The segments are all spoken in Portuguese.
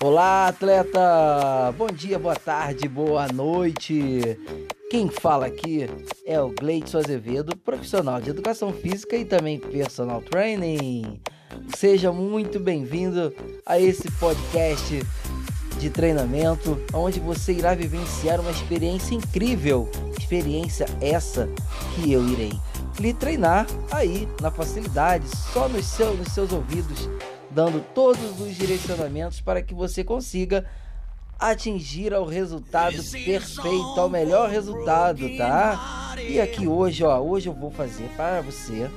Olá, atleta! Bom dia, boa tarde, boa noite. Quem fala aqui é o Gleidson Azevedo, profissional de educação física e também personal training. Seja muito bem-vindo a esse podcast de treinamento, onde você irá vivenciar uma experiência incrível. Experiência essa que eu irei lhe treinar aí na facilidade, só nos, seu, nos seus ouvidos, dando todos os direcionamentos para que você consiga atingir ao resultado perfeito, ao melhor resultado, tá? E aqui hoje, ó, hoje eu vou fazer para você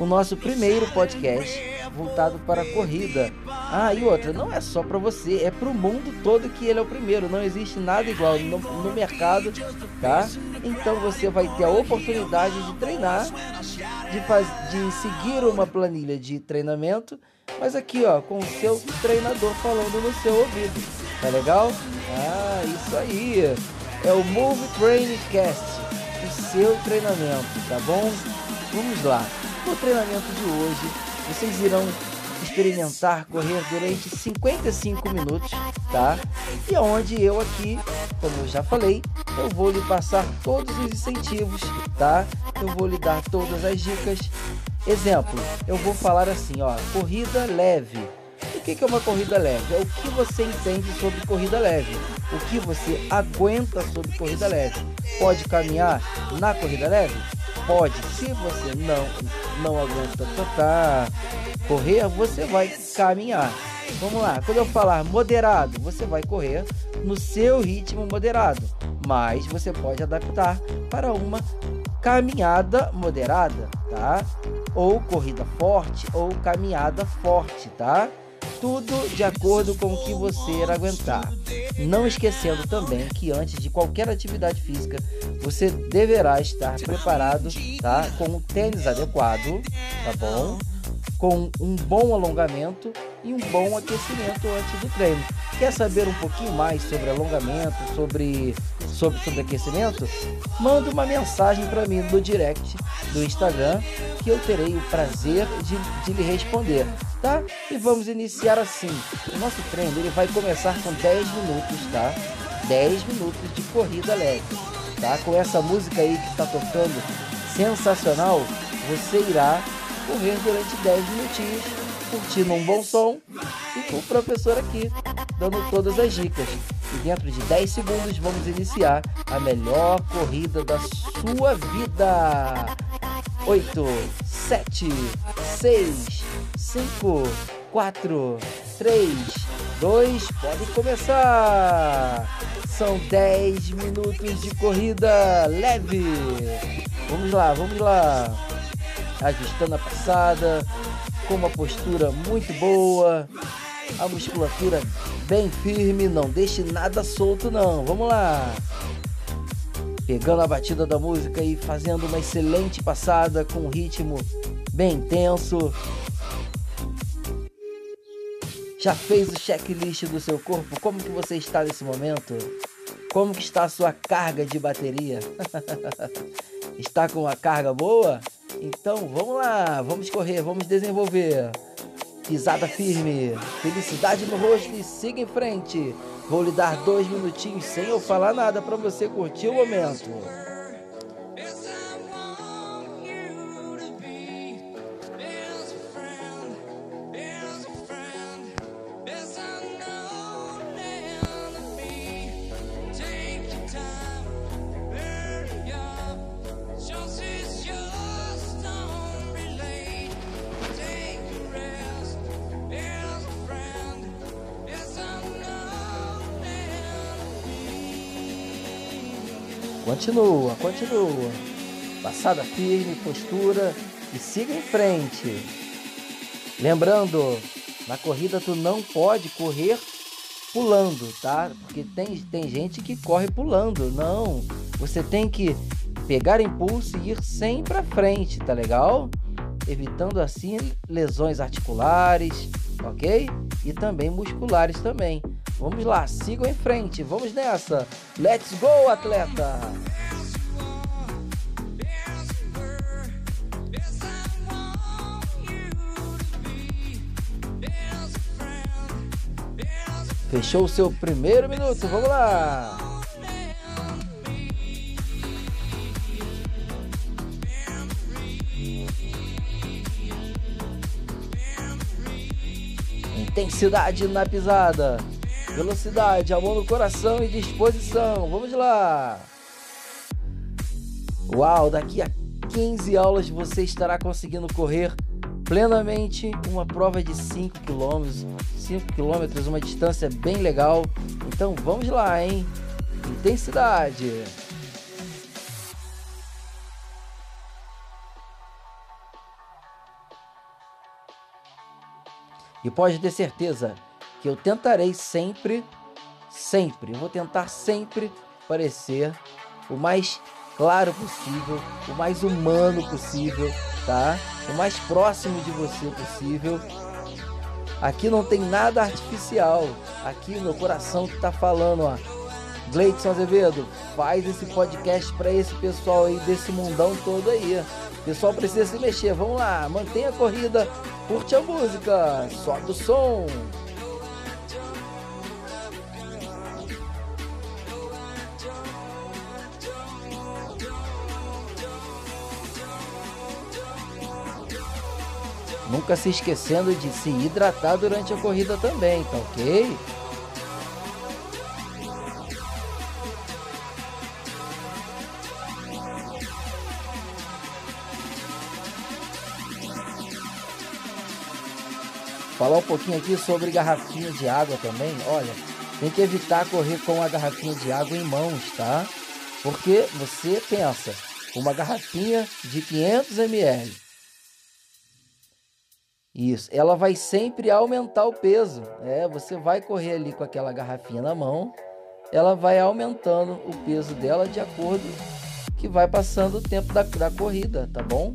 o nosso primeiro podcast voltado para a corrida. Ah, e outra, não é só para você, é para o mundo todo que ele é o primeiro. Não existe nada igual no, no mercado, tá? Então você vai ter a oportunidade de treinar, de, faz, de seguir uma planilha de treinamento, mas aqui, ó, com o seu treinador falando no seu ouvido. Tá legal? Ah, isso aí. É o Move Training Cast, o seu treinamento, tá bom? Vamos lá. No treinamento de hoje, vocês irão experimentar correr durante 55 minutos, tá? E onde eu aqui, como eu já falei, eu vou lhe passar todos os incentivos, tá? Eu vou lhe dar todas as dicas. Exemplo, eu vou falar assim, ó, corrida leve. O que é uma corrida leve? É o que você entende sobre corrida leve. O que você aguenta sobre corrida leve. Pode caminhar na corrida leve? Pode. Se você não não aguenta tocar, correr, você vai caminhar. Vamos lá, quando eu falar moderado, você vai correr no seu ritmo moderado, mas você pode adaptar para uma caminhada moderada, tá? Ou corrida forte ou caminhada forte, tá? Tudo de acordo com o que você irá aguentar. Não esquecendo também que antes de qualquer atividade física, você deverá estar preparado, tá? Com o tênis adequado, tá bom? Com um bom alongamento e um bom aquecimento antes do treino. Quer saber um pouquinho mais sobre alongamento, sobre sobre, sobre aquecimento? Manda uma mensagem para mim no direct do Instagram que eu terei o prazer de, de lhe responder tá? E vamos iniciar assim. O nosso treino ele vai começar com 10 minutos, tá? 10 minutos de corrida leve, tá? Com essa música aí que está tocando, sensacional, você irá correr durante 10 minutinhos, curtindo um bom som e com o professor aqui dando todas as dicas. E dentro de 10 segundos vamos iniciar a melhor corrida da sua vida. 8, 7, 6, 5, 4, 3, 2, pode começar! São 10 minutos de corrida leve. Vamos lá, vamos lá. Ajustando a passada, com uma postura muito boa, a musculatura bem firme, não deixe nada solto não. Vamos lá. Pegando a batida da música e fazendo uma excelente passada com um ritmo bem intenso. Já fez o checklist do seu corpo? Como que você está nesse momento? Como que está a sua carga de bateria? está com uma carga boa? Então vamos lá, vamos correr, vamos desenvolver. Pisada firme, felicidade no rosto e siga em frente. Vou lhe dar dois minutinhos sem eu falar nada para você curtir o momento. Continua, continua. Passada firme, postura e siga em frente. Lembrando, na corrida tu não pode correr pulando, tá? Porque tem, tem gente que corre pulando. Não, você tem que pegar impulso e ir sempre à frente, tá legal? Evitando assim lesões articulares, ok? E também musculares também. Vamos lá, sigam em frente, vamos nessa. Let's go, atleta! Fechou o seu primeiro minuto, vamos lá! Intensidade na pisada, velocidade, amor no coração e disposição. Vamos lá! Uau, daqui a 15 aulas você estará conseguindo correr plenamente uma prova de 5 km, 5 km, uma distância bem legal. Então vamos lá, hein? Intensidade. E pode ter certeza que eu tentarei sempre, sempre, vou tentar sempre parecer o mais claro possível, o mais humano possível, tá? O mais próximo de você possível. Aqui não tem nada artificial. Aqui meu coração que tá falando, ó. Gleidson Azevedo, faz esse podcast para esse pessoal aí desse mundão todo aí. O pessoal precisa se mexer. Vamos lá, mantenha a corrida, curte a música, sobe o som. Nunca se esquecendo de se hidratar durante a corrida também, tá ok? Falar um pouquinho aqui sobre garrafinha de água também. Olha, tem que evitar correr com a garrafinha de água em mãos, tá? Porque você pensa, uma garrafinha de 500 ml isso, ela vai sempre aumentar o peso. É, você vai correr ali com aquela garrafinha na mão, ela vai aumentando o peso dela de acordo que vai passando o tempo da, da corrida, tá bom?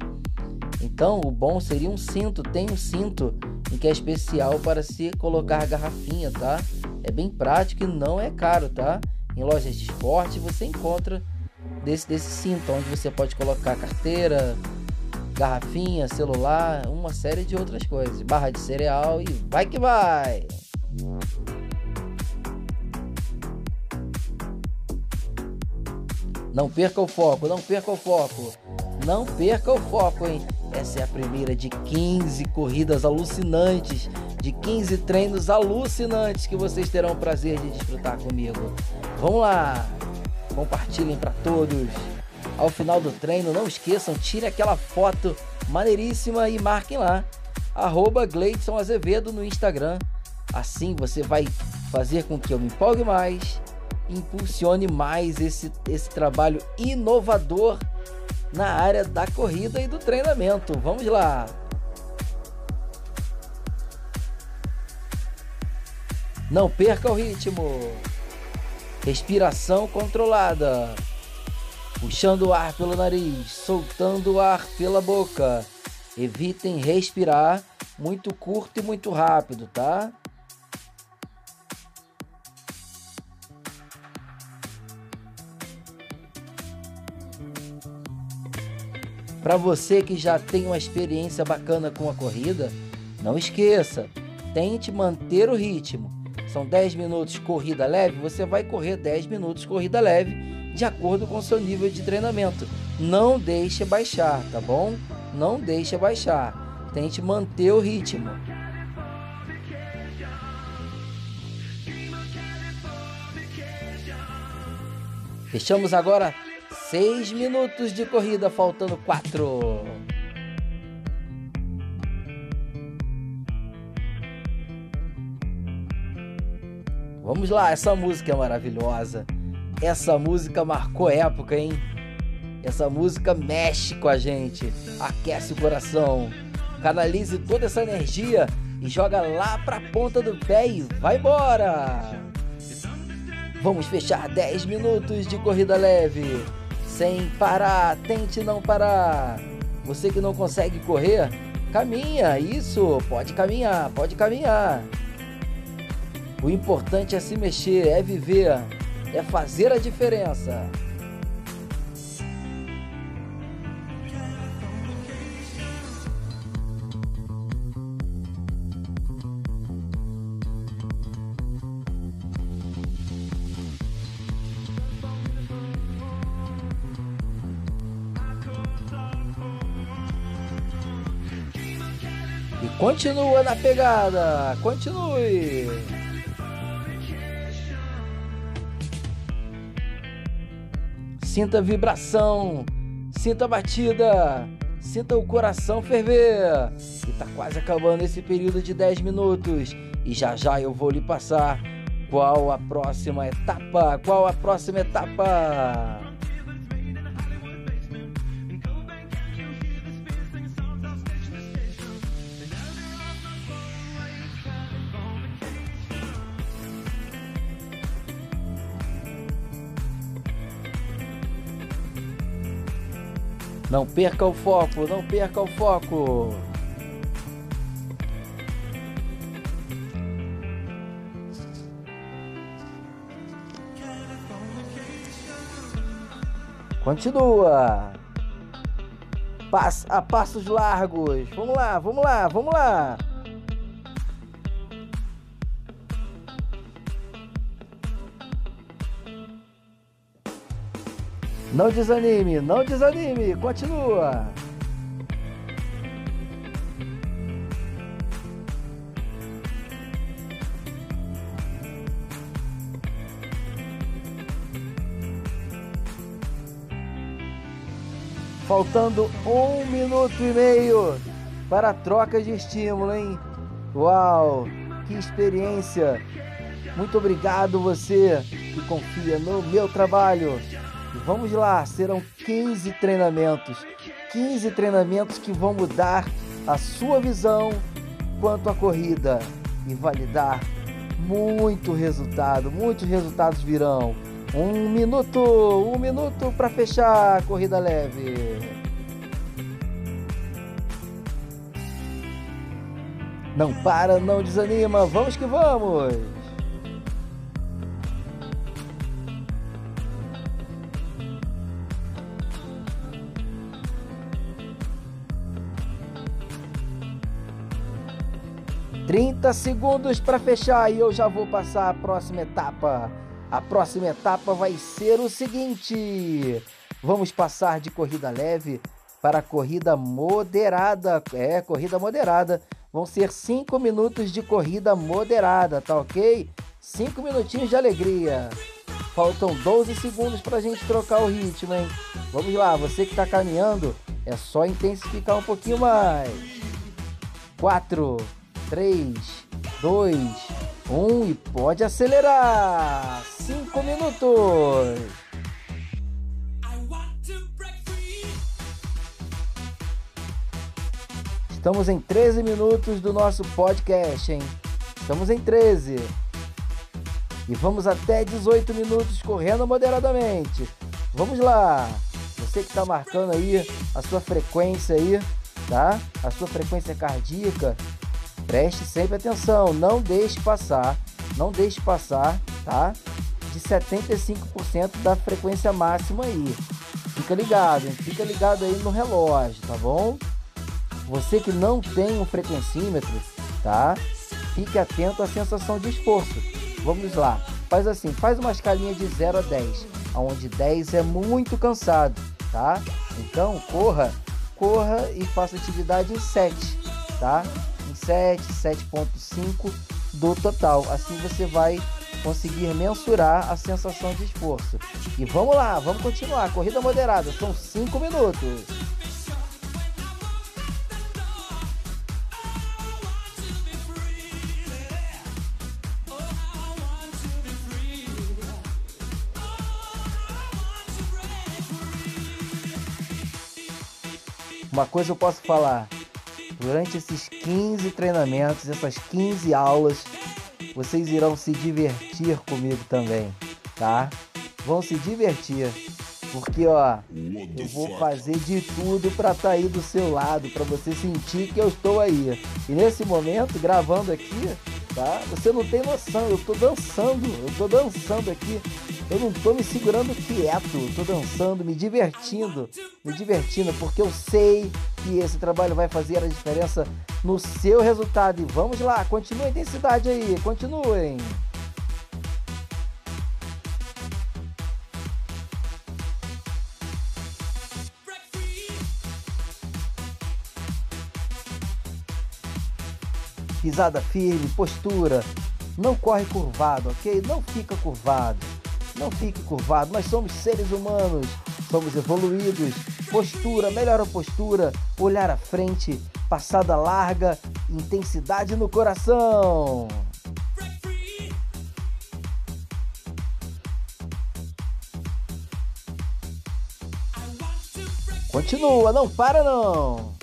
Então, o bom seria um cinto. Tem um cinto em que é especial para se colocar a garrafinha, tá? É bem prático e não é caro, tá? Em lojas de esporte você encontra desse, desse cinto, onde você pode colocar carteira, garrafinha, celular, uma série de outras coisas. Barra de cereal e vai que vai! Não perca o foco, não perca o foco. Não perca o foco, hein? Essa é a primeira de 15 corridas alucinantes, de 15 treinos alucinantes que vocês terão o prazer de desfrutar comigo. Vamos lá! Compartilhem para todos ao final do treino, não esqueçam, tire aquela foto maneiríssima e marquem lá, arroba Gleidson Azevedo no Instagram. Assim você vai fazer com que eu me empolgue mais, impulsione mais esse, esse trabalho inovador na área da corrida e do treinamento. Vamos lá! Não perca o ritmo. Respiração controlada puxando o ar pelo nariz, soltando o ar pela boca. Evitem respirar muito curto e muito rápido, tá? Para você que já tem uma experiência bacana com a corrida, não esqueça, tente manter o ritmo. São 10 minutos corrida leve, você vai correr 10 minutos corrida leve de acordo com seu nível de treinamento. Não deixe baixar, tá bom? Não deixe baixar. Tente manter o ritmo. Fechamos agora 6 minutos de corrida, faltando 4. Vamos lá, essa música é maravilhosa. Essa música marcou época, hein? Essa música mexe com a gente, aquece o coração. Canalize toda essa energia e joga lá pra ponta do pé e vai embora! Vamos fechar 10 minutos de corrida leve, sem parar, tente não parar. Você que não consegue correr, caminha, isso, pode caminhar, pode caminhar. O importante é se mexer, é viver é fazer a diferença. E continua na pegada, continue. Sinta a vibração, sinta a batida, sinta o coração ferver. E tá quase acabando esse período de 10 minutos. E já já eu vou lhe passar qual a próxima etapa. Qual a próxima etapa? Não perca o foco, não perca o foco. Continua. Pass a passos largos. Vamos lá, vamos lá, vamos lá. Não desanime, não desanime, continua. Faltando um minuto e meio para a troca de estímulo, hein? Uau, que experiência! Muito obrigado você que confia no meu trabalho. Vamos lá, serão 15 treinamentos. 15 treinamentos que vão mudar a sua visão quanto à corrida e validar muito resultado. Muitos resultados virão. Um minuto, um minuto para fechar a corrida leve. Não para, não desanima, vamos que vamos! 30 segundos para fechar e eu já vou passar a próxima etapa. A próxima etapa vai ser o seguinte: vamos passar de corrida leve para corrida moderada. É, corrida moderada. Vão ser 5 minutos de corrida moderada, tá ok? 5 minutinhos de alegria. Faltam 12 segundos para a gente trocar o ritmo, hein? Vamos lá, você que está caminhando, é só intensificar um pouquinho mais. 4, 3, 2, 1 e pode acelerar! 5 minutos! Estamos em 13 minutos do nosso podcast, hein? Estamos em 13. E vamos até 18 minutos correndo moderadamente. Vamos lá! Você que está marcando aí a sua frequência aí, tá? A sua frequência cardíaca Preste sempre atenção, não deixe passar, não deixe passar, tá? De 75% da frequência máxima aí. Fica ligado, hein? fica ligado aí no relógio, tá bom? Você que não tem um frequencímetro, tá? Fique atento à sensação de esforço. Vamos lá. Faz assim, faz uma escalinha de 0 a 10, onde 10 é muito cansado, tá? Então, corra, corra e faça atividade em 7, tá? 7, 7.5 do total. Assim você vai conseguir mensurar a sensação de esforço. E vamos lá, vamos continuar. Corrida moderada, são 5 minutos. Uma coisa eu posso falar, Durante esses 15 treinamentos, essas 15 aulas, vocês irão se divertir comigo também, tá? Vão se divertir. Porque, ó, eu vou fazer de tudo para estar tá aí do seu lado, para você sentir que eu estou aí. E nesse momento, gravando aqui, tá? Você não tem noção, eu tô dançando, eu tô dançando aqui eu não tô me segurando quieto, tô dançando, me divertindo, me divertindo, porque eu sei que esse trabalho vai fazer a diferença no seu resultado. E vamos lá, continue a intensidade aí, continuem. Pisada firme, postura. Não corre curvado, ok? Não fica curvado. Não fique curvado. Nós somos seres humanos. Somos evoluídos. Postura, melhor a postura. Olhar à frente. Passada larga. Intensidade no coração. Continua, não para não.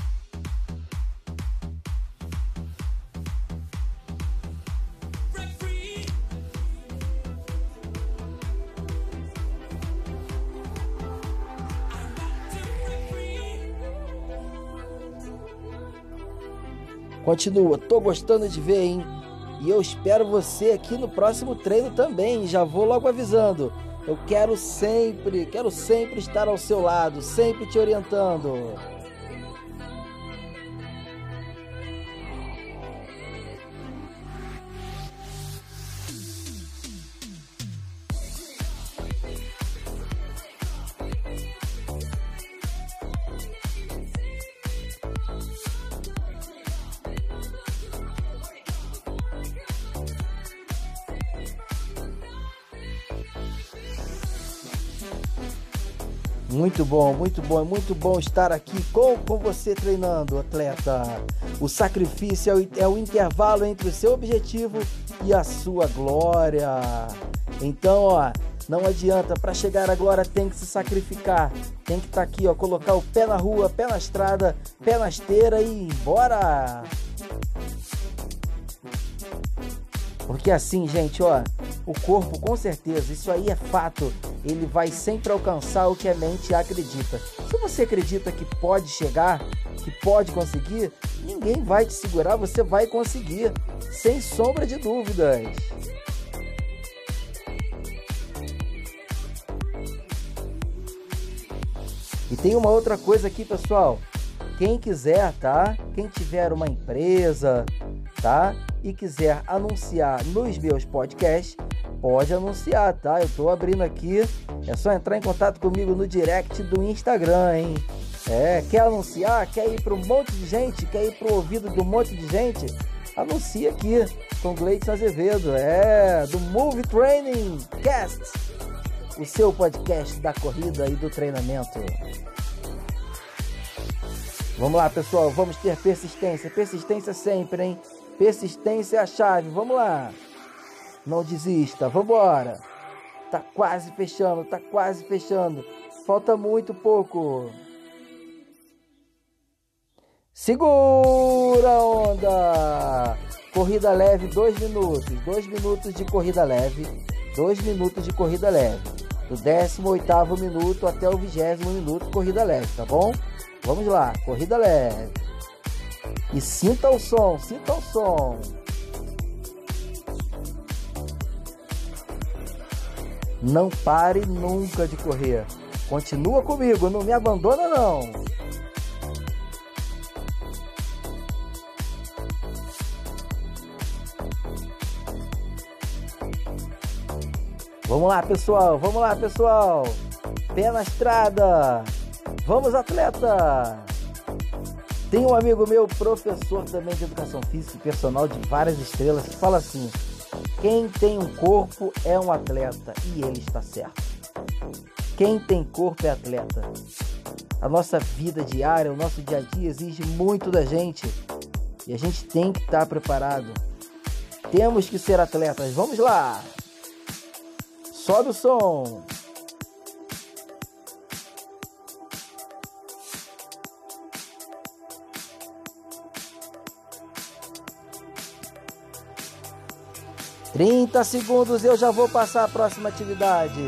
Continua, tô gostando de ver, hein? E eu espero você aqui no próximo treino também. Já vou logo avisando. Eu quero sempre, quero sempre estar ao seu lado, sempre te orientando. Muito bom, muito bom, é muito bom estar aqui com, com você treinando, atleta. O sacrifício é o, é o intervalo entre o seu objetivo e a sua glória. Então, ó, não adianta, para chegar glória tem que se sacrificar. Tem que estar tá aqui, ó, colocar o pé na rua, pé na estrada, pé na esteira e embora. Porque assim, gente, ó, o corpo com certeza, isso aí é fato, ele vai sempre alcançar o que a mente acredita. Se você acredita que pode chegar, que pode conseguir, ninguém vai te segurar, você vai conseguir, sem sombra de dúvidas. E tem uma outra coisa aqui, pessoal. Quem quiser, tá? Quem tiver uma empresa, tá? E quiser anunciar nos meus podcasts, pode anunciar, tá? Eu tô abrindo aqui. É só entrar em contato comigo no direct do Instagram, hein? É, quer anunciar? Quer ir para um monte de gente? Quer ir para o ouvido de um monte de gente? Anuncia aqui com Gleison Azevedo. É, do Move Training Cast. O seu podcast da corrida e do treinamento. Vamos lá, pessoal. Vamos ter persistência. Persistência sempre, hein? Persistência é a chave. Vamos lá. Não desista. Vambora. Tá quase fechando, tá quase fechando. Falta muito pouco. Segura a onda. Corrida leve, dois minutos. Dois minutos de corrida leve. Dois minutos de corrida leve. Do 18 minuto até o 20 minuto, corrida leve, tá bom? Vamos lá, corrida leve. E sinta o som, sinta o som. Não pare nunca de correr. Continua comigo, não me abandona não. Vamos lá, pessoal. Vamos lá, pessoal. Pé na estrada. Vamos, atleta. Tem um amigo meu, professor também de educação física e personal de várias estrelas, que fala assim: quem tem um corpo é um atleta e ele está certo. Quem tem corpo é atleta. A nossa vida diária, o nosso dia a dia exige muito da gente e a gente tem que estar preparado. Temos que ser atletas. Vamos lá! Sobe o som! 30 segundos eu já vou passar a próxima atividade.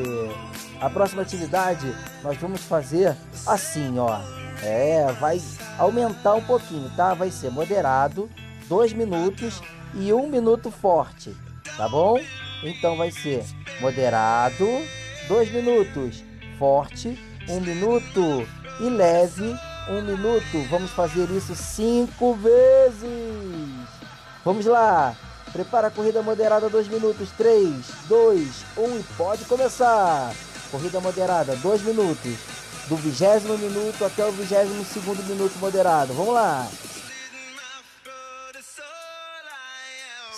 A próxima atividade nós vamos fazer assim, ó. É, vai aumentar um pouquinho, tá? Vai ser moderado, 2 minutos e 1 um minuto forte, tá bom? Então vai ser moderado, 2 minutos, forte, 1 um minuto e leve, 1 um minuto. Vamos fazer isso cinco vezes. Vamos lá. Prepara a corrida moderada, 2 minutos. 3, 2, 1 e pode começar. Corrida moderada, 2 minutos. Do vigésimo minuto até o vigésimo segundo minuto moderado. Vamos lá.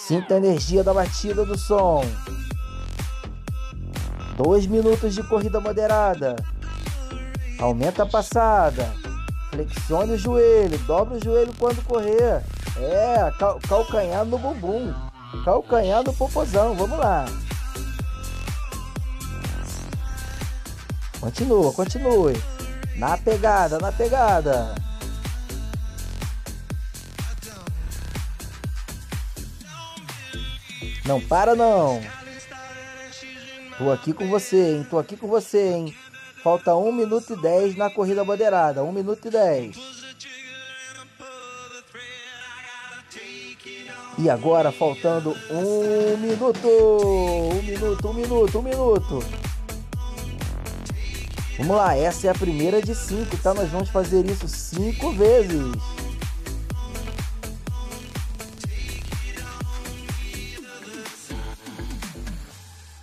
Sinta a energia da batida do som. Dois minutos de corrida moderada. Aumenta a passada. Flexione o joelho. Dobra o joelho quando correr. É, cal calcanhar no bumbum. Calcanhar no popozão. Vamos lá. Continua, continue. Na pegada, na pegada. Não para não. Tô aqui com você, hein? Tô aqui com você, hein? Falta 1 minuto e 10 na corrida moderada. 1 minuto e 10. E agora faltando um minuto. Um minuto, um minuto, um minuto. Vamos lá, essa é a primeira de cinco, tá? Nós vamos fazer isso cinco vezes.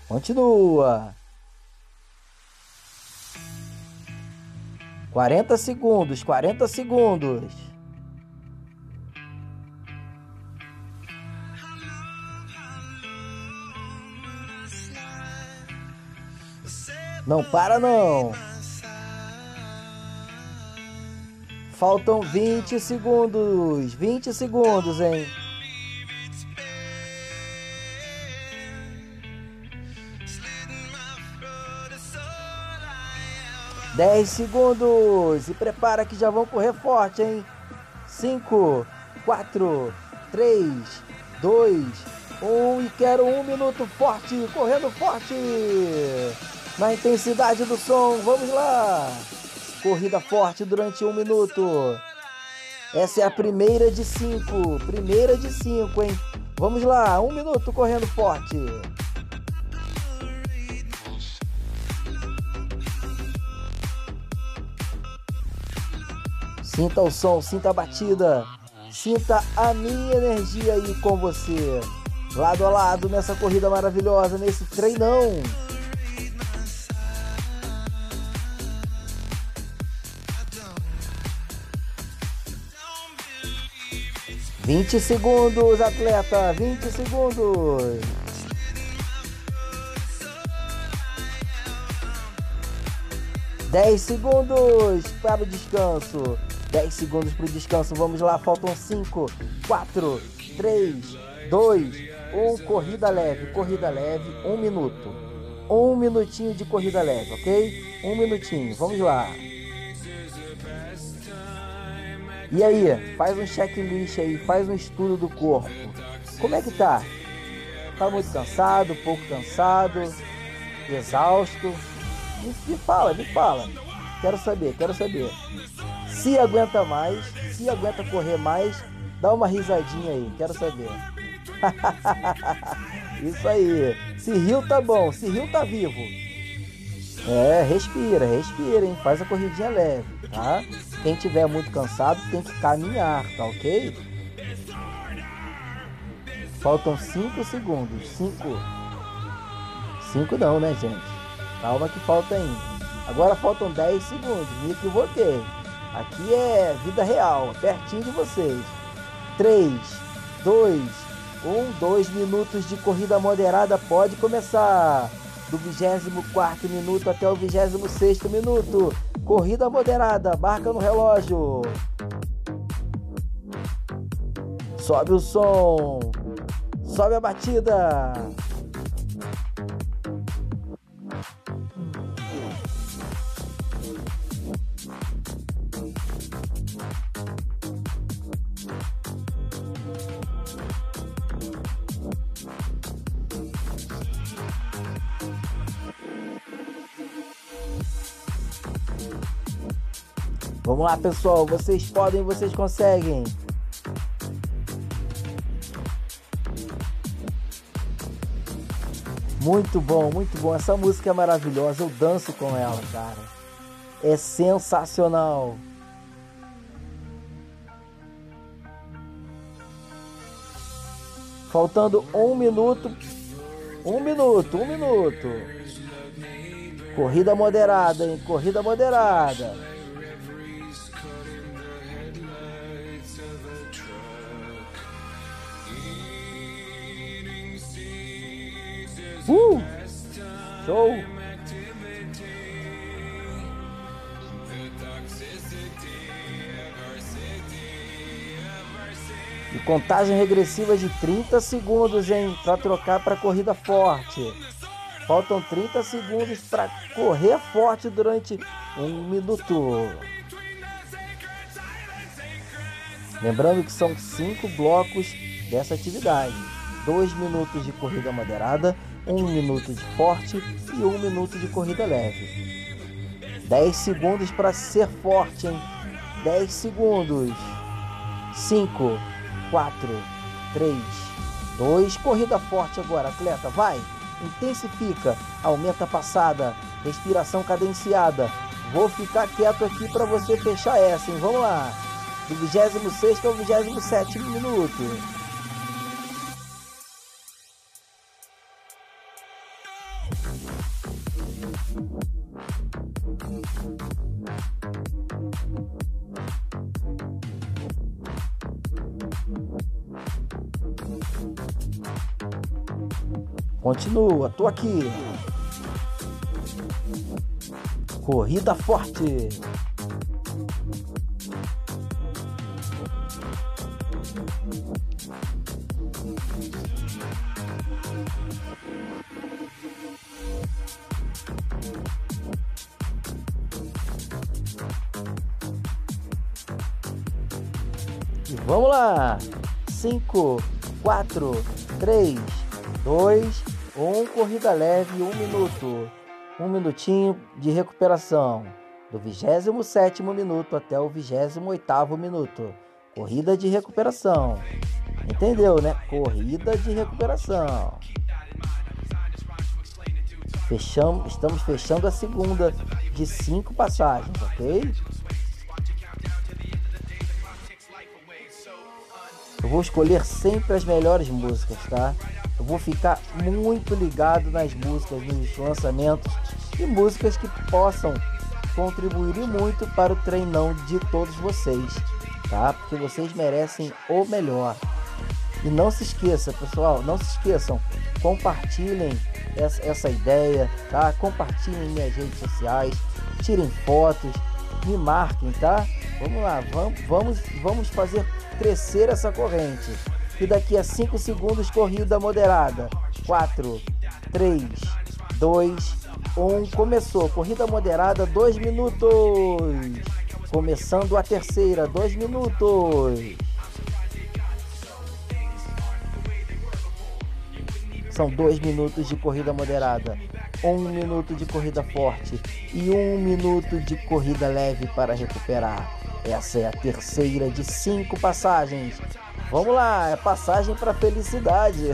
Continua. 40 segundos, 40 segundos. Não para não. Faltam 20 segundos. 20 segundos, hein? 10 segundos. E prepara que já vão correr forte, hein? 5, 4, 3, 2, 1. E quero um minuto forte, correndo forte. Na intensidade do som, vamos lá. Corrida forte durante um minuto. Essa é a primeira de cinco. Primeira de cinco, hein? Vamos lá, um minuto correndo forte. Sinta o som, sinta a batida, sinta a minha energia aí com você, lado a lado nessa corrida maravilhosa, nesse treinão. Vinte segundos, atleta, vinte segundos. Dez segundos para o descanso. 10 segundos para o descanso. Vamos lá, faltam 5, 4, 3, 2, 1. Corrida leve, corrida leve, 1 minuto. Um minutinho de corrida leve, ok? Um minutinho, vamos lá. E aí, faz um checklist aí, faz um estudo do corpo. Como é que tá? Tá muito cansado, pouco cansado, exausto? Me, fala, me fala. Quero saber, quero saber. Se aguenta mais, se aguenta correr mais, dá uma risadinha aí, quero saber. Isso aí. Se riu tá bom, se riu tá vivo. É, respira, respira, hein? Faz a corridinha leve, tá? Quem tiver muito cansado tem que caminhar, tá ok? Faltam 5 segundos. 5. 5 não, né, gente? Calma que falta ainda. Agora faltam 10 segundos. Me equivoquei. Aqui é vida real, pertinho de vocês. 3, 2, 1, 2 minutos de corrida moderada pode começar. Do 24 minuto até o 26 minuto. Corrida moderada, marca no relógio. Sobe o som. Sobe a batida. Vamos lá, pessoal. Vocês podem, vocês conseguem. Muito bom, muito bom. Essa música é maravilhosa. Eu danço com ela, cara. É sensacional. Faltando um minuto. Um minuto, um minuto. Corrida moderada, hein? Corrida moderada. Uh! Show! E contagem regressiva de 30 segundos, hein? Para trocar para corrida forte. Faltam 30 segundos para correr forte durante um minuto. Lembrando que são cinco blocos dessa atividade: dois minutos de corrida moderada, um minuto de forte e um minuto de corrida leve. 10 segundos para ser forte, hein? 10 segundos. 5, 4, 3, 2. Corrida forte agora, atleta, vai. Intensifica, aumenta a passada, respiração cadenciada. Vou ficar quieto aqui para você fechar essa, hein? Vamos lá. Do 26 ao 27 minuto. Continua, tô aqui. Corrida forte. E vamos lá. 5, 4, 3, 2, um corrida leve, um minuto. Um minutinho de recuperação. Do 27 minuto até o 28 minuto. Corrida de recuperação. Entendeu, né? Corrida de recuperação. Fechamos, estamos fechando a segunda de cinco passagens, ok? Eu vou escolher sempre as melhores músicas, tá? Eu vou ficar muito ligado nas músicas, nos lançamentos e músicas que possam contribuir muito para o treinão de todos vocês, tá? Porque vocês merecem o melhor. E não se esqueça, pessoal, não se esqueçam, compartilhem essa, essa ideia, tá? Compartilhem em minhas redes sociais, tirem fotos, me marquem, tá? Vamos lá, vamos, vamos, vamos fazer crescer essa corrente. E daqui a 5 segundos, corrida moderada. 4, 3, 2, 1. Começou. Corrida moderada, 2 minutos. Começando a terceira, 2 minutos. São 2 minutos de corrida moderada, 1 um minuto de corrida forte e 1 um minuto de corrida leve para recuperar. Essa é a terceira de cinco passagens. Vamos lá, é passagem para felicidade.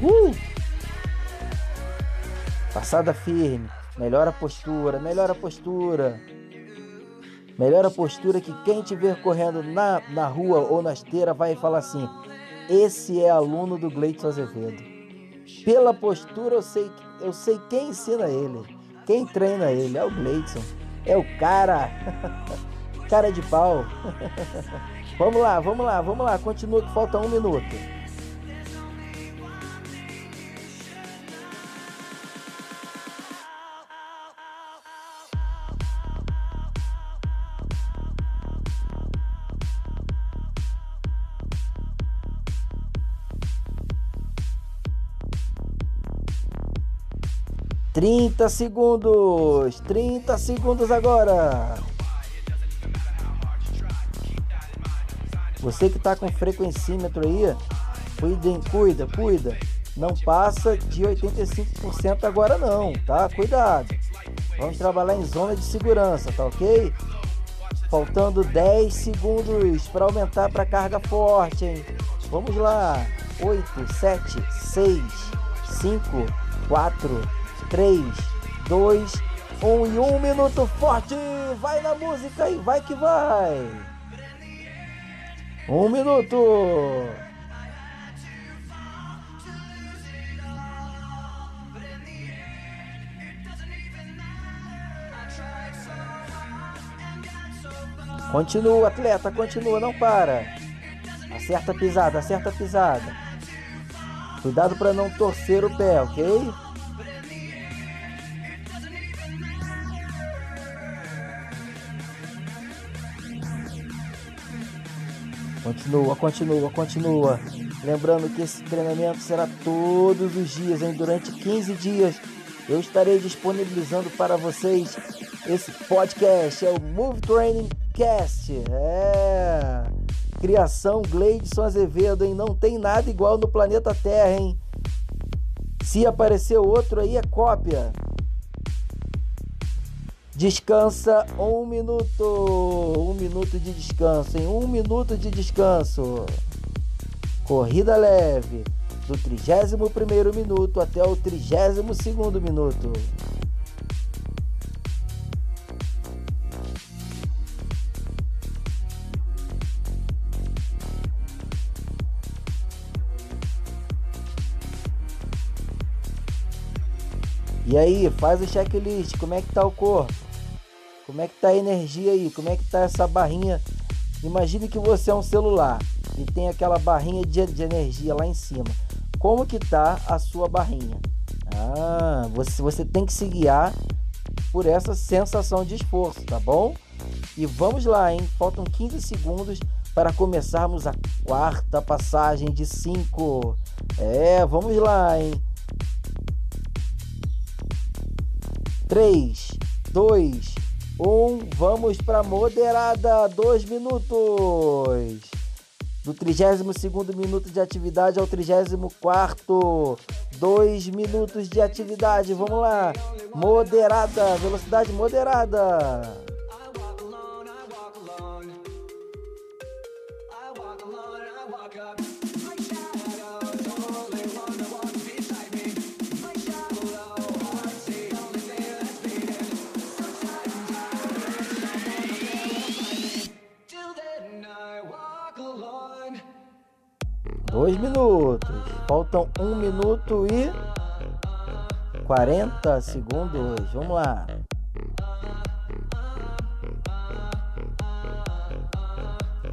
uh! Passada firme, melhora a postura, melhora a postura. Melhora a postura que quem te ver correndo na, na rua ou na esteira vai falar assim: esse é aluno do Gleitson Azevedo. Pela postura eu sei, eu sei quem ensina ele, quem treina ele, é o Gleidson. É o cara. cara de pau. vamos lá, vamos lá, vamos lá. Continua que falta um minuto. 30 segundos. 30 segundos agora. Você que está com frequencímetro aí, cuidem, cuida, cuida. Não passa de 85% agora não, tá? Cuidado. Vamos trabalhar em zona de segurança, tá ok? Faltando 10 segundos para aumentar para carga forte, hein? Vamos lá. 8, 7, 6, 5, 4, 3, 2, 1 e 1 minuto forte. Vai na música aí, vai que vai. Um minuto. Continua, atleta, continua, não para. Acerta a pisada, acerta a pisada. Cuidado para não torcer o pé, ok? Continua, continua, continua. Lembrando que esse treinamento será todos os dias, hein? durante 15 dias. Eu estarei disponibilizando para vocês esse podcast. É o Move Training Cast. É. Criação Gleidson Azevedo, hein? Não tem nada igual no planeta Terra, hein? Se aparecer outro aí, é cópia. Descansa um minuto. Um minuto de descanso, em um minuto de descanso. Corrida leve. Do 31 minuto até o 32 minuto. E aí, faz o checklist, como é que tá o corpo? Como é que tá a energia aí? Como é que tá essa barrinha? Imagine que você é um celular e tem aquela barrinha de, de energia lá em cima. Como que tá a sua barrinha? Ah, você, você tem que se guiar por essa sensação de esforço, tá bom? E vamos lá, hein? Faltam 15 segundos para começarmos a quarta passagem de 5. É, vamos lá, hein? 3, 2, 1, vamos para moderada, 2 minutos. Do 32 minuto de atividade ao 34, 2 minutos de atividade, vamos lá. Moderada, velocidade moderada. Dois minutos. Faltam um minuto e 40 segundos. Vamos lá.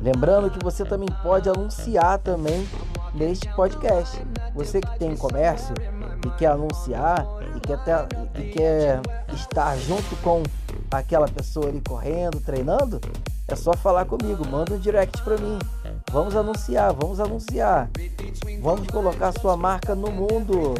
Lembrando que você também pode anunciar também neste podcast. Você que tem comércio e quer anunciar e quer, ter, e quer estar junto com aquela pessoa ali correndo, treinando, é só falar comigo, manda um direct para mim. Vamos anunciar, vamos anunciar. Vamos colocar sua marca no mundo.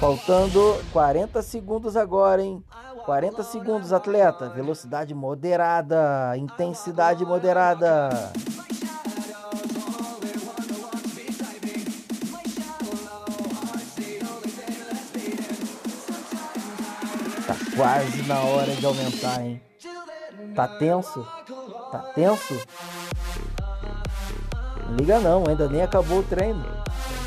Faltando 40 segundos agora, hein? 40 segundos, atleta. Velocidade moderada, intensidade moderada. Tá quase na hora de aumentar, hein? Tá tenso? Tá tenso? Liga não, ainda nem acabou o treino.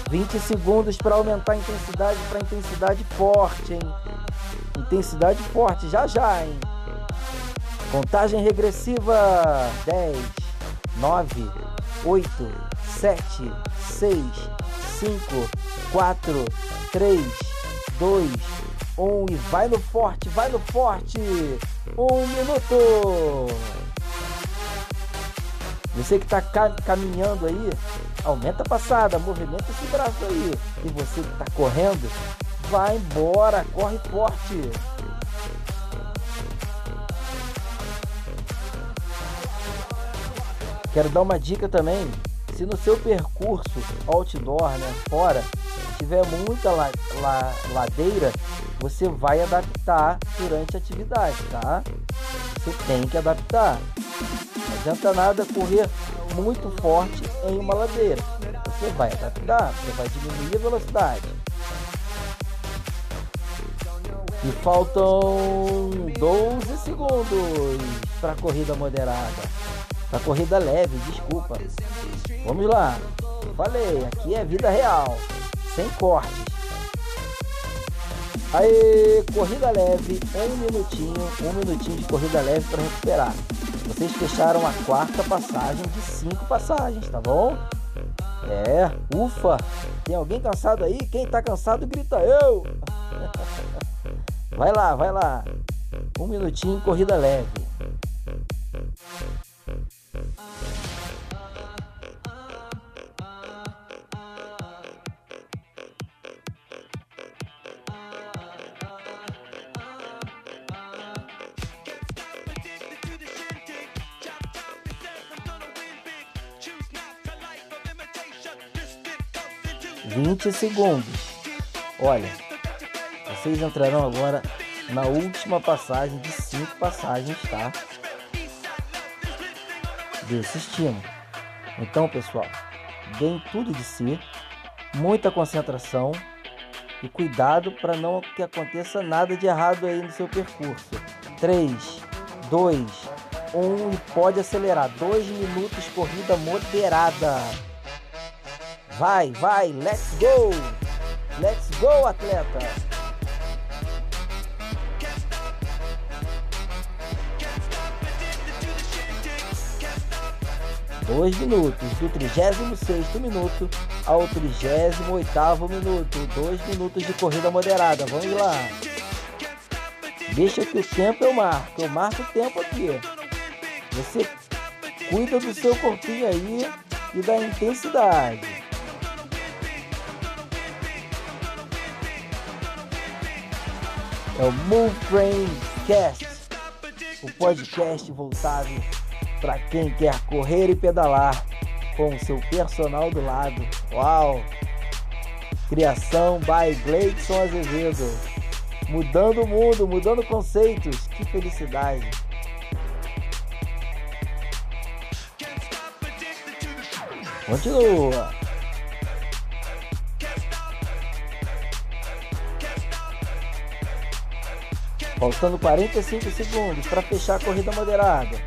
20 segundos para aumentar a intensidade para intensidade forte, hein? Intensidade forte, já já, hein? Contagem regressiva: 10, 9, 8, 7, 6, 5, 4, 3, 2, 1 e vai no forte, vai no forte! Um minuto! Você que está caminhando aí, aumenta a passada, movimenta esse braço aí. E você que está correndo, vai embora, corre forte. Quero dar uma dica também. Se no seu percurso outdoor, né, fora, tiver muita la, la, ladeira, você vai adaptar durante a atividade, tá? Você tem que adaptar. Não adianta nada correr muito forte em uma ladeira. Você vai adaptar, você vai diminuir a velocidade. E faltam 12 segundos para a corrida moderada. Para corrida leve, desculpa. Vamos lá. Falei, aqui é vida real, sem cortes. Aí, corrida leve, um minutinho, um minutinho de corrida leve para recuperar. Vocês fecharam a quarta passagem de cinco passagens, tá bom? É, ufa! Tem alguém cansado aí? Quem tá cansado grita eu! Vai lá, vai lá. Um minutinho corrida leve. Vinte segundos. Olha, vocês entrarão agora na última passagem de cinco passagens, tá? Desse estímulo. Então, pessoal, deem tudo de si, muita concentração e cuidado para não que aconteça nada de errado aí no seu percurso. 3, 2, 1 e pode acelerar. 2 minutos, corrida moderada. Vai, vai, let's go! Let's go, atleta! dois minutos, do 36 minuto ao 38 minuto, dois minutos de corrida moderada. Vamos lá. Deixa que o tempo eu marco, eu marco o tempo aqui. Você cuida do seu corpinho aí e da intensidade. É o Move Brain Cast, o podcast voltado para quem quer correr e pedalar com o seu personal do lado. Uau! Criação by Gleidson Azevedo. Mudando o mundo, mudando conceitos. Que felicidade! Continua. Faltando 45 segundos para fechar a corrida moderada.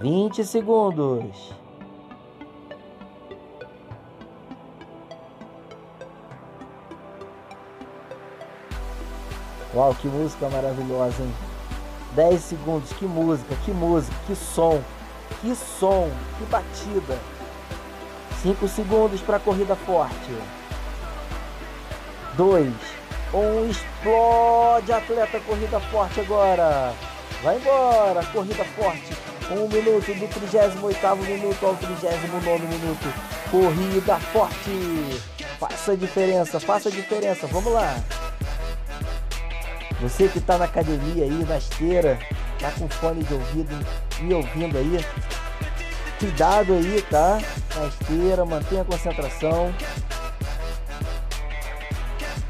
vinte segundos. Uau, que música maravilhosa, hein? 10 segundos, que música, que música, que som, que som, que batida. 5 segundos para a corrida forte. 2, 1, explode, atleta, corrida forte agora. Vai embora, corrida forte. Um minuto do 38 minuto ao 39 minuto. Corrida forte. Faça a diferença, faça a diferença. Vamos lá. Você que está na academia aí, na esteira, tá com fone de ouvido e ouvindo aí. Cuidado aí, tá? Na esteira, mantenha a concentração.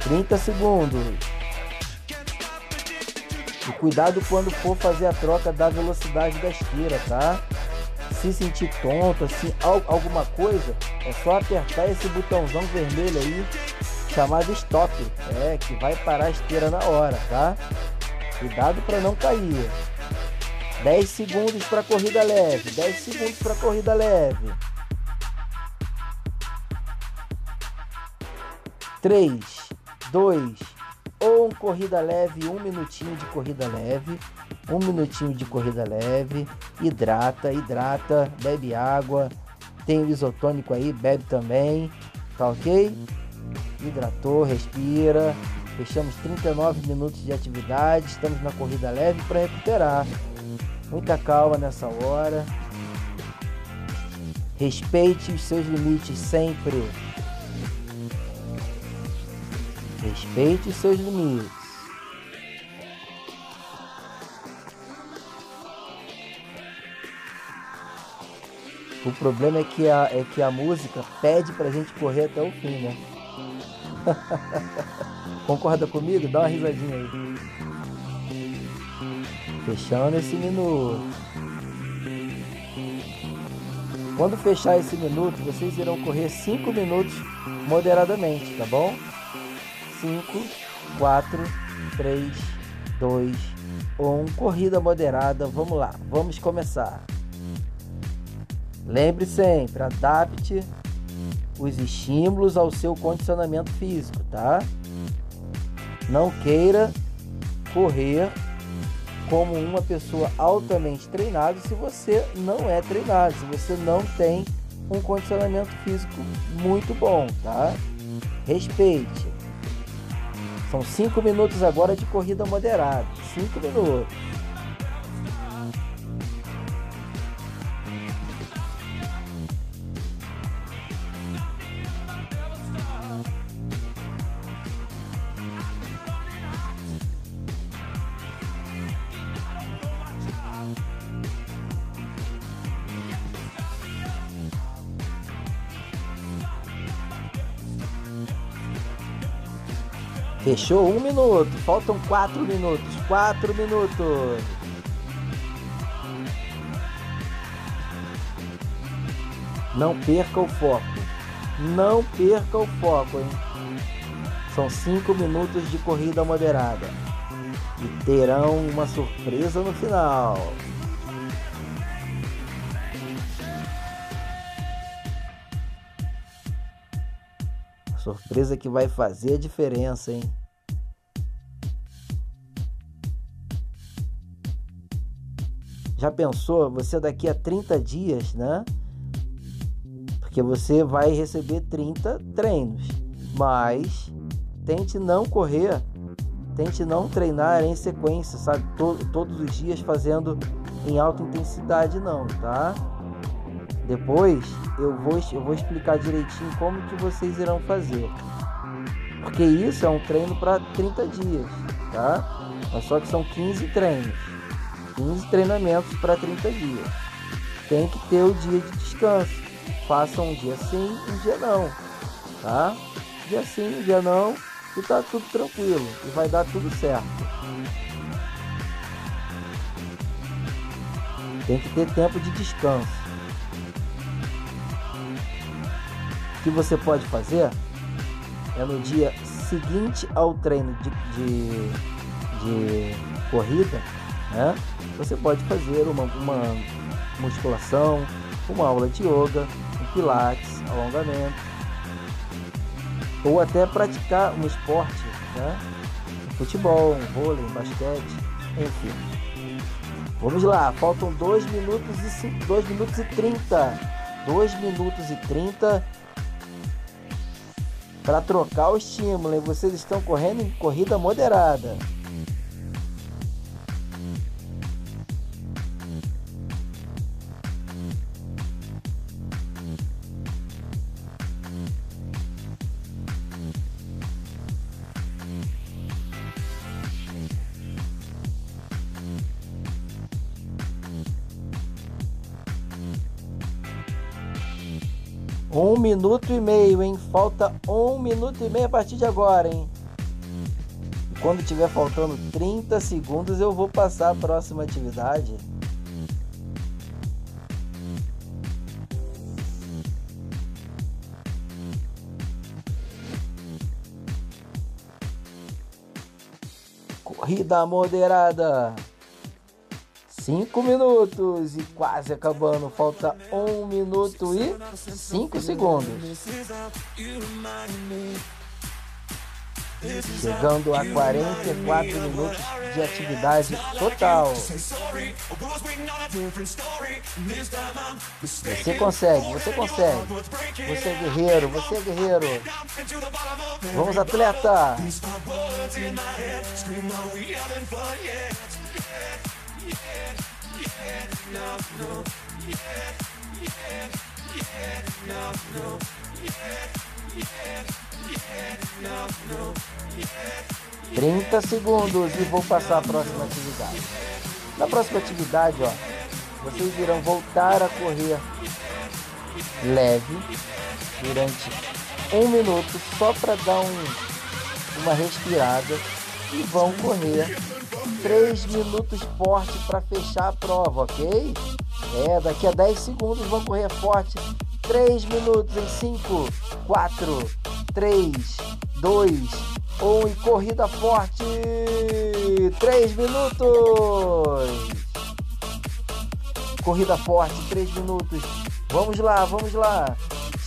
30 segundos. E cuidado quando for fazer a troca da velocidade da esteira, tá? Se sentir tonto, assim, alguma coisa, é só apertar esse botãozão vermelho aí, chamado stop. É, que vai parar a esteira na hora, tá? Cuidado para não cair. 10 segundos para corrida leve, 10 segundos para corrida leve. 3, 2, ou corrida leve, um minutinho de corrida leve, um minutinho de corrida leve, hidrata, hidrata, bebe água, tem o isotônico aí, bebe também, tá ok? Hidratou, respira, fechamos 39 minutos de atividade, estamos na corrida leve para recuperar. Muita calma nessa hora. Respeite os seus limites sempre. Respeite seus limites. O problema é que a, é que a música pede pra gente correr até o fim, né? Concorda comigo? Dá uma risadinha aí. Fechando esse minuto. Quando fechar esse minuto, vocês irão correr 5 minutos moderadamente, tá bom? 5, 4, 3, 2, 1. Corrida moderada. Vamos lá, vamos começar. Lembre sempre, adapte os estímulos ao seu condicionamento físico, tá? Não queira correr como uma pessoa altamente treinada se você não é treinado, se você não tem um condicionamento físico muito bom, tá? Respeite. São cinco minutos agora de corrida moderada. Cinco minutos. Fechou um minuto. Faltam quatro minutos. Quatro minutos. Não perca o foco. Não perca o foco, hein? São cinco minutos de corrida moderada. E terão uma surpresa no final. Surpresa que vai fazer a diferença, hein? Já pensou você daqui a 30 dias, né? Porque você vai receber 30 treinos, mas tente não correr, tente não treinar em sequência, sabe? Todo, todos os dias fazendo em alta intensidade, não, tá? Depois eu vou, eu vou explicar direitinho como que vocês irão fazer. Porque isso é um treino para 30 dias, tá? Mas só que são 15 treinos. 15 treinamentos para 30 dias. Tem que ter o dia de descanso. Faça um dia sim, um dia não. Tá? Dia sim, um dia não. E tá tudo tranquilo. E vai dar tudo certo. Tem que ter tempo de descanso. que você pode fazer é no dia seguinte ao treino de, de, de corrida, né? Você pode fazer uma, uma musculação, uma aula de yoga, um pilates, alongamento, ou até praticar um esporte, né? Futebol, um vôlei, basquete, enfim. Vamos lá, faltam 2 minutos e 2 minutos e 30. 2 minutos e 30 para trocar o estímulo e vocês estão correndo em corrida moderada. Minuto e meio, hein? Falta um minuto e meio a partir de agora, hein? Quando tiver faltando 30 segundos, eu vou passar a próxima atividade. Corrida moderada. Cinco minutos e quase acabando. Falta um minuto e cinco segundos. Chegando a 44 minutos de atividade total. Você consegue, você consegue. Você é guerreiro, você é guerreiro. Vamos, atleta! Trinta segundos e vou passar a próxima atividade. Na próxima atividade, ó, vocês irão voltar a correr leve durante um minuto só para dar um, uma respirada e vão correr 3 minutos forte para fechar a prova, ok? É, daqui a 10 segundos vão correr forte. 3 minutos em 5, 4, 3, 2, 1 e corrida forte. 3 minutos. Corrida forte, 3 minutos. Vamos lá, vamos lá.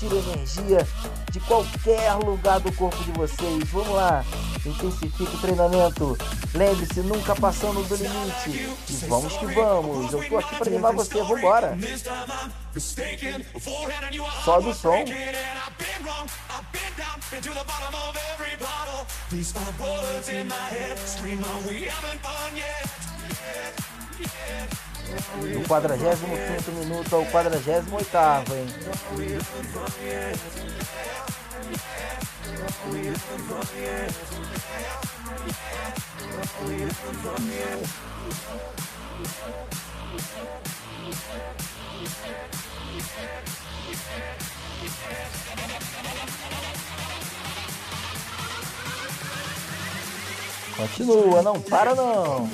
Tira energia, de qualquer lugar do corpo de vocês. Vamos lá, intensifique o treinamento. Lembre-se, nunca passando do limite. E vamos que vamos. Eu tô aqui para animar você. Vambora. Sobe o som. Do 45 minuto ao 48, hein? Continua, não para não.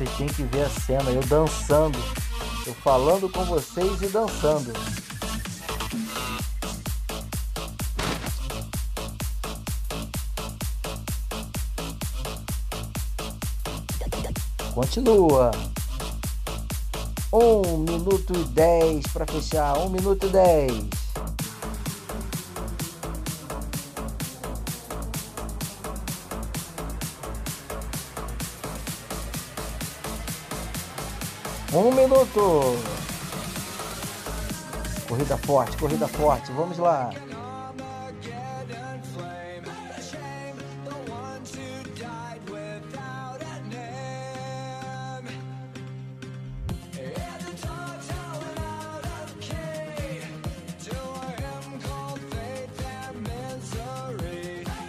vocês tinham que ver a cena, eu dançando, eu falando com vocês e dançando. Continua. 1 um minuto e 10 para fechar. 1 um minuto e 10. Corrida forte, corrida forte. Vamos lá.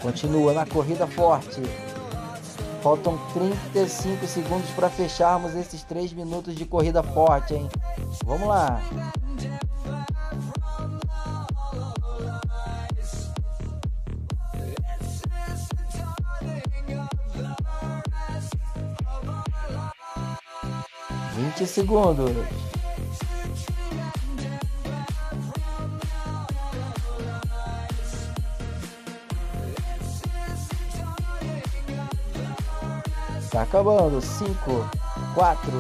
Continua na corrida forte. Faltam 35 segundos para fecharmos esses 3 minutos de corrida forte, hein? Vamos lá. Vinte segundos. Tá acabando. 5, 4,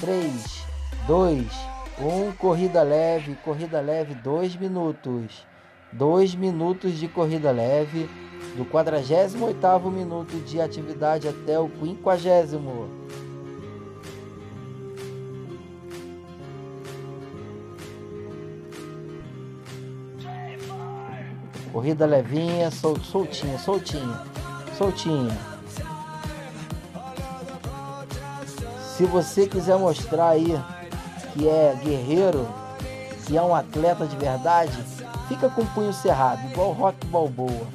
3, 2, 1. Corrida leve. Corrida leve, 2 minutos. 2 minutos de corrida leve. Do 48 minuto de atividade até o 50. Corrida levinha, sol, soltinha, soltinha, soltinha. Se você quiser mostrar aí que é guerreiro, que é um atleta de verdade, fica com o punho cerrado, igual o Rock Balboa.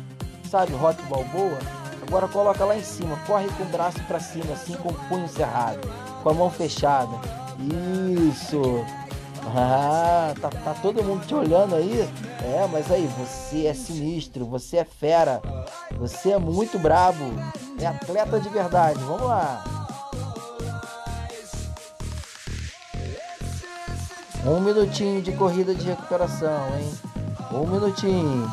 Sabe Rock Balboa? Agora coloca lá em cima, corre com o braço para cima, assim com o punho cerrado, com a mão fechada. Isso. Ah, tá, tá todo mundo te olhando aí? É, mas aí, você é sinistro, você é fera, você é muito brabo, é atleta de verdade. Vamos lá. Um minutinho de corrida de recuperação, hein? Um minutinho.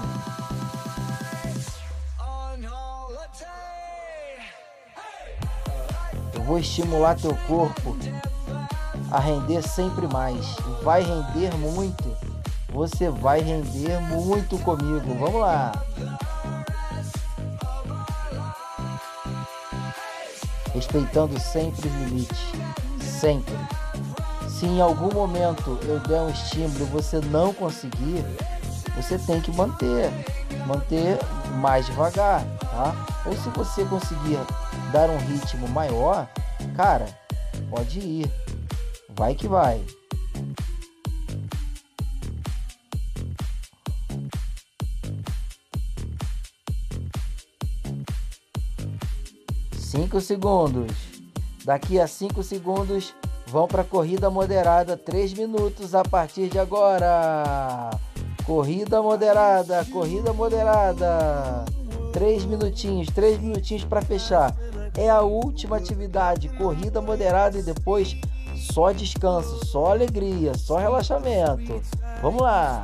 Eu vou estimular teu corpo a render sempre mais. Vai render muito. Você vai render muito comigo. Vamos lá. Respeitando sempre os limites. Sempre. Se em algum momento eu der um estímulo e você não conseguir, você tem que manter, manter mais devagar, tá? Ou se você conseguir dar um ritmo maior, cara, pode ir, vai que vai. Cinco segundos. Daqui a cinco segundos vão para a corrida moderada, 3 minutos a partir de agora. Corrida moderada, corrida moderada. 3 minutinhos, 3 minutinhos para fechar. É a última atividade, corrida moderada e depois só descanso, só alegria, só relaxamento. Vamos lá.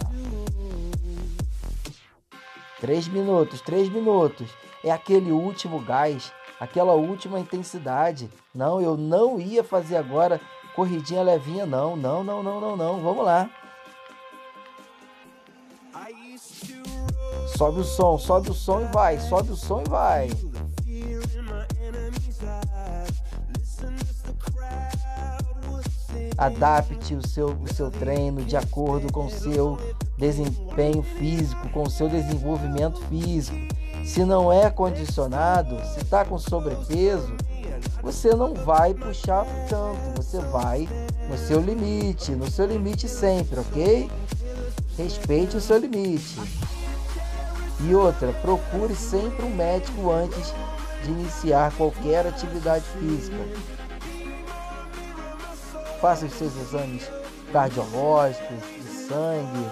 Três minutos, três minutos. É aquele último gás, aquela última intensidade. Não, eu não ia fazer agora corridinha levinha, não, não, não, não, não, não. Vamos lá. Sobe o som, sobe o som e vai, sobe o som e vai. Adapte o seu, o seu treino de acordo com o seu desempenho físico, com o seu desenvolvimento físico. Se não é condicionado, se está com sobrepeso, você não vai puxar tanto, você vai no seu limite, no seu limite sempre, ok? Respeite o seu limite. E outra, procure sempre um médico antes de iniciar qualquer atividade física. Faça os seus exames cardiológicos, de sangue,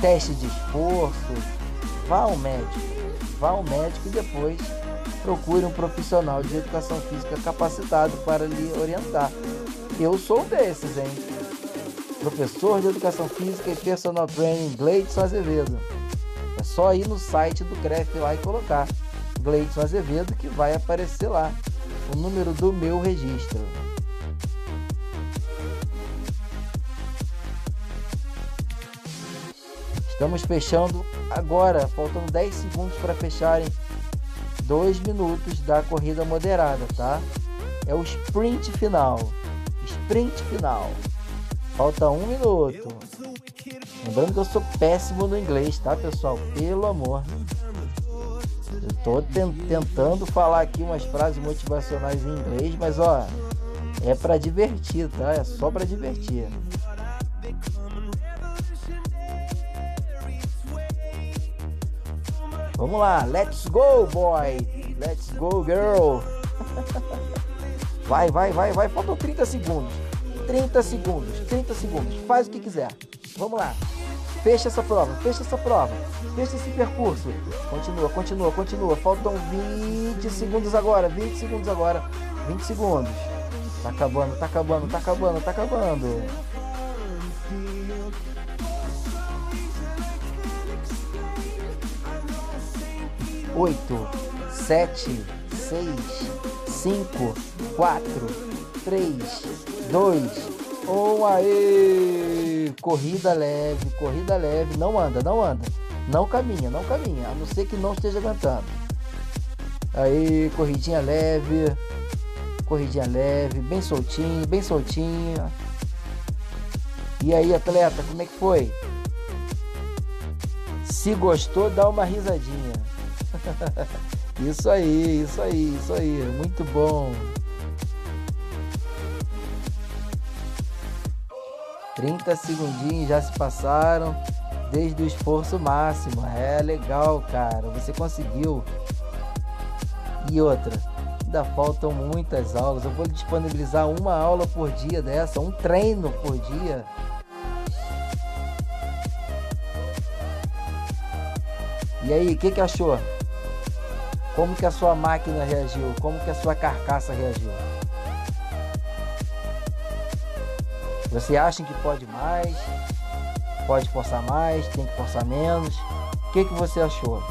teste de esforço. Vá ao médico, vá ao médico e depois procure um profissional de educação física capacitado para lhe orientar. Eu sou um desses, hein? Professor de Educação Física e Personal Training Gleidson Azevedo. É só ir no site do CREF lá e colocar Gleidson Azevedo que vai aparecer lá o número do meu registro. Estamos fechando agora, faltam 10 segundos para fecharem 2 minutos da corrida moderada, tá? É o sprint final. Sprint final. Falta um minuto. Lembrando que eu sou péssimo no inglês, tá, pessoal? Pelo amor. Eu tô tentando falar aqui umas frases motivacionais em inglês, mas ó, é para divertir, tá? É só para divertir. Vamos lá, let's go, boy! Let's go, girl! Vai, vai, vai, vai. Faltam 30 segundos. 30 segundos, 30 segundos. Faz o que quiser. Vamos lá. Fecha essa prova, fecha essa prova. Fecha esse percurso. Continua, continua, continua. Faltam 20 segundos agora, 20 segundos agora. 20 segundos. Tá acabando, tá acabando, tá acabando, tá acabando. Oito, sete, seis, cinco, quatro, três, dois, um. Aê! Corrida leve, corrida leve. Não anda, não anda. Não caminha, não caminha. A não ser que não esteja aguentando. Aí, corridinha leve. Corridinha leve, bem soltinho, bem soltinho. E aí, atleta, como é que foi? Se gostou, dá uma risadinha. isso aí, isso aí, isso aí. Muito bom. 30 segundinhos já se passaram desde o esforço máximo. É legal, cara. Você conseguiu. E outra, ainda faltam muitas aulas. Eu vou disponibilizar uma aula por dia dessa, um treino por dia. E aí, o que, que achou? Como que a sua máquina reagiu? Como que a sua carcaça reagiu? Você acha que pode mais? Pode forçar mais? Tem que forçar menos? O que, que você achou?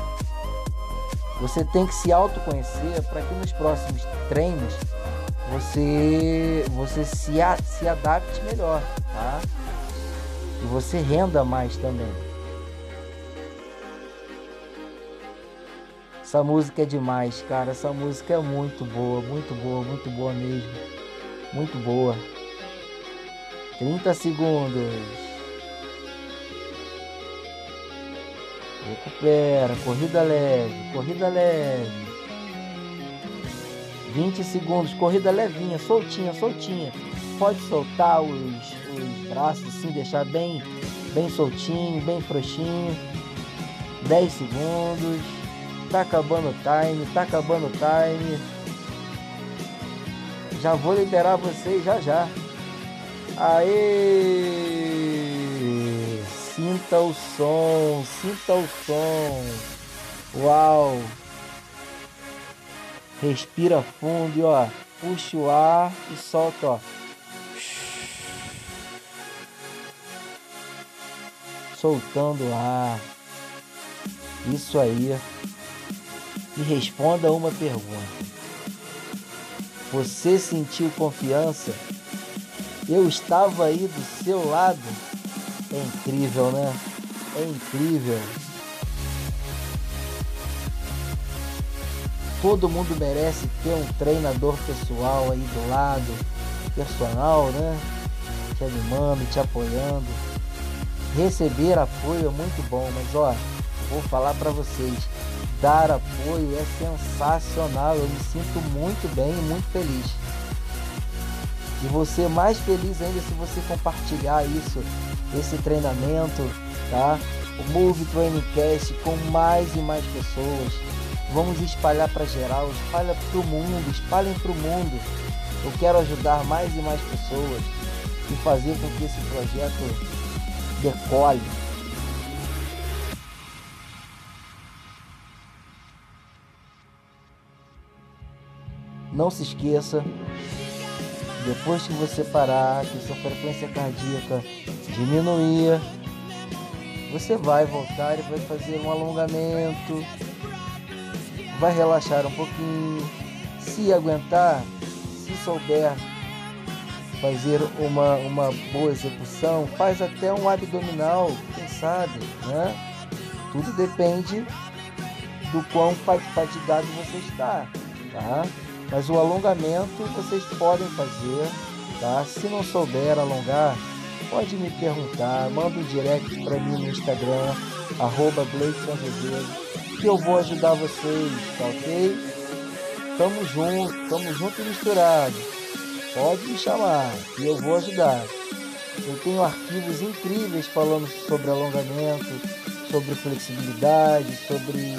Você tem que se autoconhecer para que nos próximos treinos você, você se, a, se adapte melhor, tá? E você renda mais também. Essa música é demais, cara. Essa música é muito boa, muito boa, muito boa mesmo. Muito boa. 30 segundos. Recupera, corrida leve, corrida leve. 20 segundos, corrida levinha, soltinha, soltinha. Pode soltar os, os braços assim, deixar bem, bem soltinho, bem frouxinho. 10 segundos. Tá acabando o time, tá acabando o time. Já vou liberar vocês já já. Aê! Sinta o som, sinta o som. Uau! Respira fundo e ó, puxa o ar e solta, ó. Soltando o ar. Isso aí. E responda uma pergunta. Você sentiu confiança? Eu estava aí do seu lado? É incrível, né? É incrível. Todo mundo merece ter um treinador pessoal aí do lado, personal, né? Te animando, te apoiando. Receber apoio é muito bom, mas ó, vou falar para vocês, dar apoio é sensacional. Eu me sinto muito bem e muito feliz. E você mais feliz ainda se você compartilhar isso, esse treinamento, tá? O Move Training Cast com mais e mais pessoas Vamos espalhar para geral, espalha para o mundo, espalhem para o mundo. Eu quero ajudar mais e mais pessoas e fazer com que esse projeto decole. Não se esqueça, depois que você parar, que sua frequência cardíaca diminuir, você vai voltar e vai fazer um alongamento vai relaxar um pouquinho. Se aguentar, se souber fazer uma, uma boa execução, faz até um abdominal, quem sabe, né? Tudo depende do quão fatigado você está, tá? Mas o alongamento vocês podem fazer, tá? Se não souber alongar, pode me perguntar, manda um direct para mim no Instagram, arroba que eu vou ajudar vocês, tá ok? Tamo junto, tamo junto e misturado. Pode me chamar, que eu vou ajudar. Eu tenho arquivos incríveis falando sobre alongamento, sobre flexibilidade, sobre,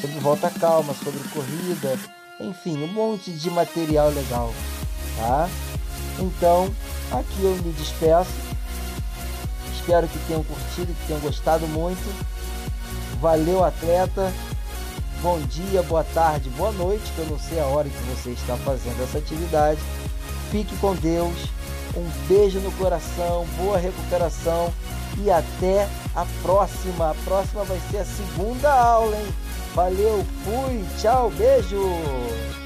sobre volta calma, sobre corrida, enfim, um monte de material legal, tá? Então, aqui eu me despeço. Espero que tenham curtido, que tenham gostado muito. Valeu, atleta. Bom dia, boa tarde, boa noite, que eu não sei a hora que você está fazendo essa atividade. Fique com Deus. Um beijo no coração, boa recuperação e até a próxima. A próxima vai ser a segunda aula, hein? Valeu, fui, tchau, beijo!